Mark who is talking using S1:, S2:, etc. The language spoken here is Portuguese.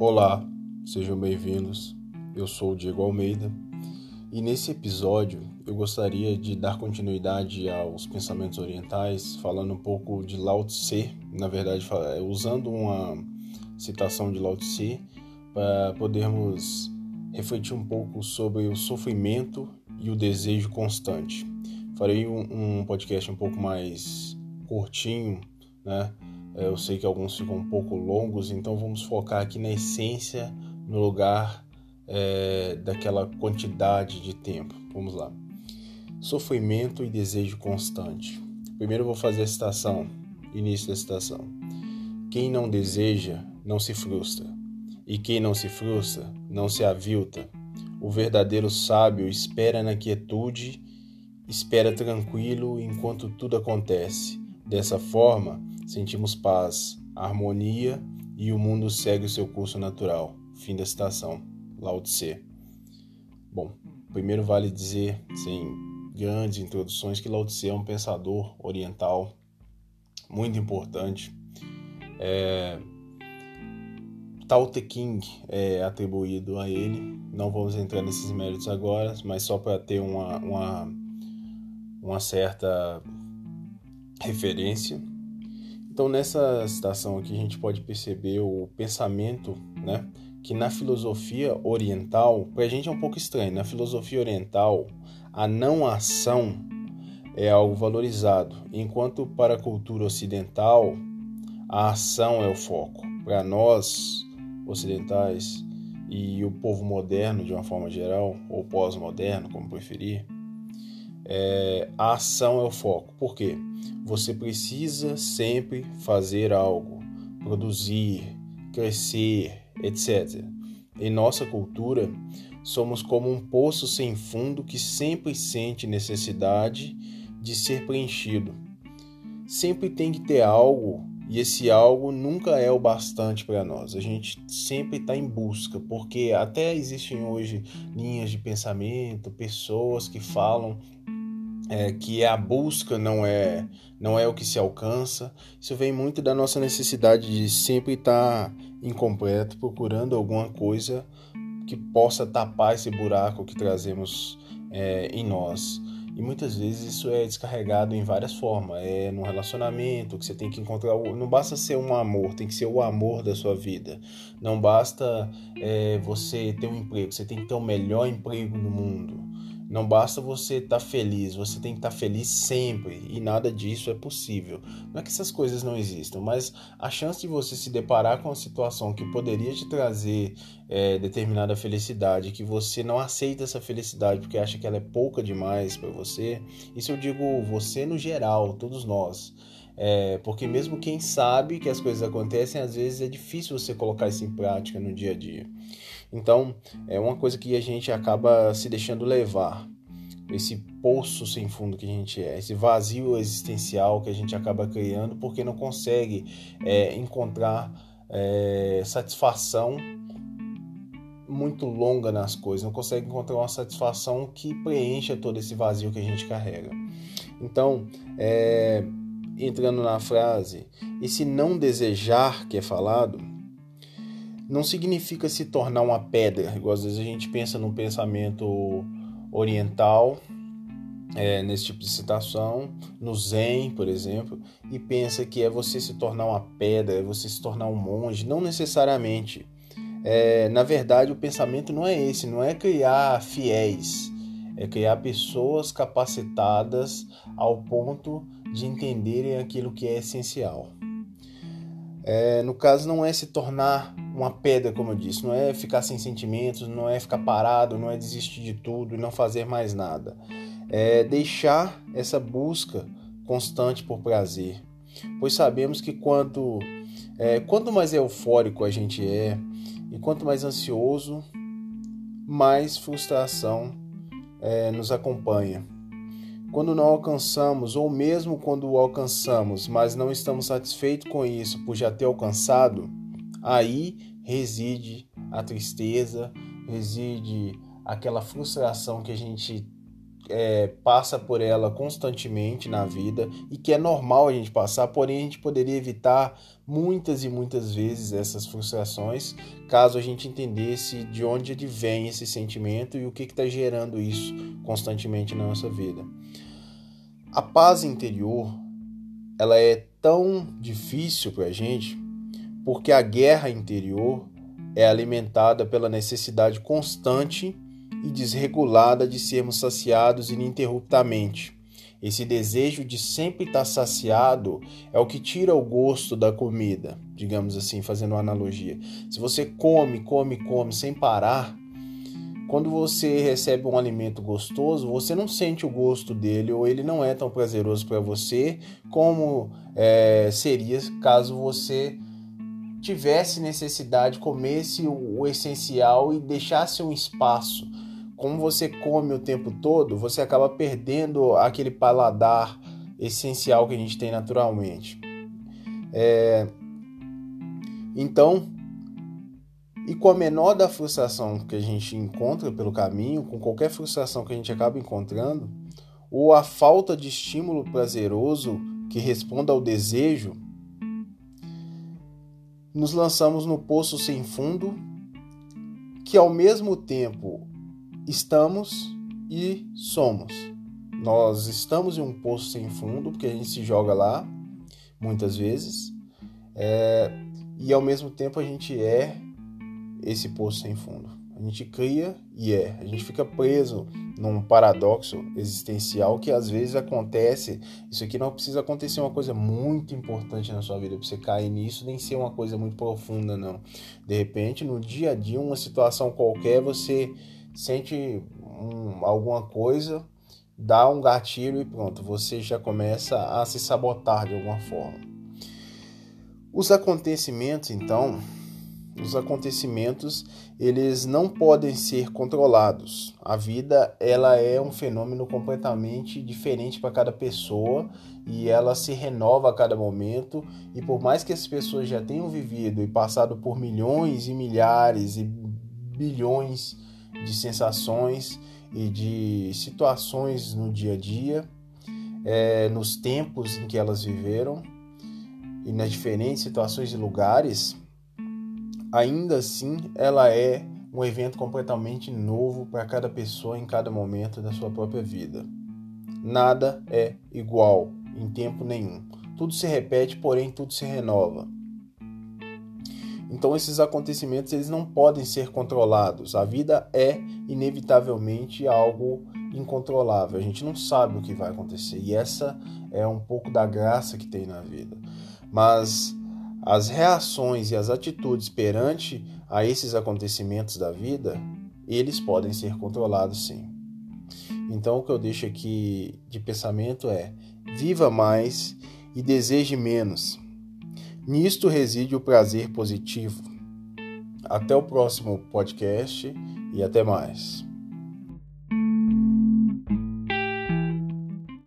S1: Olá, sejam bem-vindos. Eu sou o Diego Almeida e nesse episódio eu gostaria de dar continuidade aos pensamentos orientais, falando um pouco de Lao Tse, na verdade, usando uma citação de Lao Tse para podermos refletir um pouco sobre o sofrimento e o desejo constante. Farei um, um podcast um pouco mais curtinho, né? É, eu sei que alguns ficam um pouco longos, então vamos focar aqui na essência, no lugar é, daquela quantidade de tempo. Vamos lá. Sofrimento e desejo constante. Primeiro vou fazer a citação, início da citação. Quem não deseja, não se frustra. E quem não se frustra, não se avilta. O verdadeiro sábio espera na quietude, espera tranquilo enquanto tudo acontece. Dessa forma, sentimos paz, harmonia e o mundo segue o seu curso natural. Fim da citação. Lao Tse. Bom, primeiro vale dizer, sem grandes introduções, que Lao Tse é um pensador oriental muito importante. É... Tao Te King é atribuído a ele. Não vamos entrar nesses méritos agora, mas só para ter uma, uma, uma certa referência. Então, nessa citação aqui, a gente pode perceber o pensamento, né? Que na filosofia oriental, para a gente é um pouco estranho, na filosofia oriental, a não ação é algo valorizado, enquanto para a cultura ocidental, a ação é o foco. Para nós, ocidentais, e o povo moderno de uma forma geral, ou pós-moderno, como preferir, é, a ação é o foco. Por quê? Você precisa sempre fazer algo, produzir, crescer, etc. Em nossa cultura, somos como um poço sem fundo que sempre sente necessidade de ser preenchido. Sempre tem que ter algo e esse algo nunca é o bastante para nós. A gente sempre está em busca, porque até existem hoje linhas de pensamento, pessoas que falam é, que a busca não é não é o que se alcança. Isso vem muito da nossa necessidade de sempre estar incompleto, procurando alguma coisa que possa tapar esse buraco que trazemos é, em nós. E muitas vezes isso é descarregado em várias formas. É no relacionamento que você tem que encontrar. Não basta ser um amor, tem que ser o amor da sua vida. Não basta é, você ter um emprego, você tem que ter o melhor emprego do mundo. Não basta você estar tá feliz, você tem que estar tá feliz sempre e nada disso é possível. Não é que essas coisas não existam, mas a chance de você se deparar com uma situação que poderia te trazer é, determinada felicidade, que você não aceita essa felicidade porque acha que ela é pouca demais para você, isso eu digo você no geral, todos nós. É, porque mesmo quem sabe que as coisas acontecem, às vezes é difícil você colocar isso em prática no dia a dia. Então, é uma coisa que a gente acaba se deixando levar. Esse poço sem fundo que a gente é, esse vazio existencial que a gente acaba criando porque não consegue é, encontrar é, satisfação muito longa nas coisas, não consegue encontrar uma satisfação que preencha todo esse vazio que a gente carrega. Então, é, entrando na frase, esse não desejar que é falado, não significa se tornar uma pedra, igual às vezes a gente pensa num pensamento oriental, é, nesse tipo de citação, no Zen, por exemplo, e pensa que é você se tornar uma pedra, é você se tornar um monge. Não necessariamente. É, na verdade, o pensamento não é esse, não é criar fiéis, é criar pessoas capacitadas ao ponto de entenderem aquilo que é essencial. É, no caso, não é se tornar uma pedra, como eu disse, não é ficar sem sentimentos, não é ficar parado, não é desistir de tudo e não fazer mais nada. É deixar essa busca constante por prazer, pois sabemos que quanto, é, quanto mais eufórico a gente é e quanto mais ansioso, mais frustração é, nos acompanha. Quando não alcançamos, ou mesmo quando alcançamos, mas não estamos satisfeitos com isso por já ter alcançado, aí reside a tristeza, reside aquela frustração que a gente é, passa por ela constantemente na vida e que é normal a gente passar, porém a gente poderia evitar muitas e muitas vezes essas frustrações caso a gente entendesse de onde vem esse sentimento e o que está gerando isso constantemente na nossa vida. A paz interior ela é tão difícil para a gente porque a guerra interior é alimentada pela necessidade constante e desregulada de sermos saciados ininterruptamente. Esse desejo de sempre estar saciado é o que tira o gosto da comida, digamos assim, fazendo uma analogia. Se você come, come, come sem parar, quando você recebe um alimento gostoso, você não sente o gosto dele ou ele não é tão prazeroso para você como é, seria caso você tivesse necessidade, comesse o, o essencial e deixasse um espaço como você come o tempo todo, você acaba perdendo aquele paladar essencial que a gente tem naturalmente. É... Então, e com a menor da frustração que a gente encontra pelo caminho, com qualquer frustração que a gente acaba encontrando, ou a falta de estímulo prazeroso que responda ao desejo, nos lançamos no poço sem fundo, que ao mesmo tempo estamos e somos. Nós estamos em um poço sem fundo, porque a gente se joga lá, muitas vezes, é, e ao mesmo tempo a gente é esse poço sem fundo. A gente cria e é. A gente fica preso num paradoxo existencial que às vezes acontece. Isso aqui não precisa acontecer uma coisa muito importante na sua vida para você cair nisso, nem ser uma coisa muito profunda, não. De repente, no dia a dia, uma situação qualquer, você sente um, alguma coisa, dá um gatilho e pronto, você já começa a se sabotar de alguma forma. Os acontecimentos, então, os acontecimentos, eles não podem ser controlados. A vida, ela é um fenômeno completamente diferente para cada pessoa e ela se renova a cada momento. E por mais que as pessoas já tenham vivido e passado por milhões e milhares e bilhões de sensações e de situações no dia a dia, é, nos tempos em que elas viveram e nas diferentes situações e lugares, ainda assim ela é um evento completamente novo para cada pessoa em cada momento da sua própria vida. Nada é igual em tempo nenhum. Tudo se repete, porém tudo se renova. Então esses acontecimentos eles não podem ser controlados. A vida é inevitavelmente algo incontrolável. A gente não sabe o que vai acontecer e essa é um pouco da graça que tem na vida. Mas as reações e as atitudes perante a esses acontecimentos da vida, eles podem ser controlados sim. Então o que eu deixo aqui de pensamento é: viva mais e deseje menos. Nisto reside o prazer positivo. Até o próximo podcast e até mais.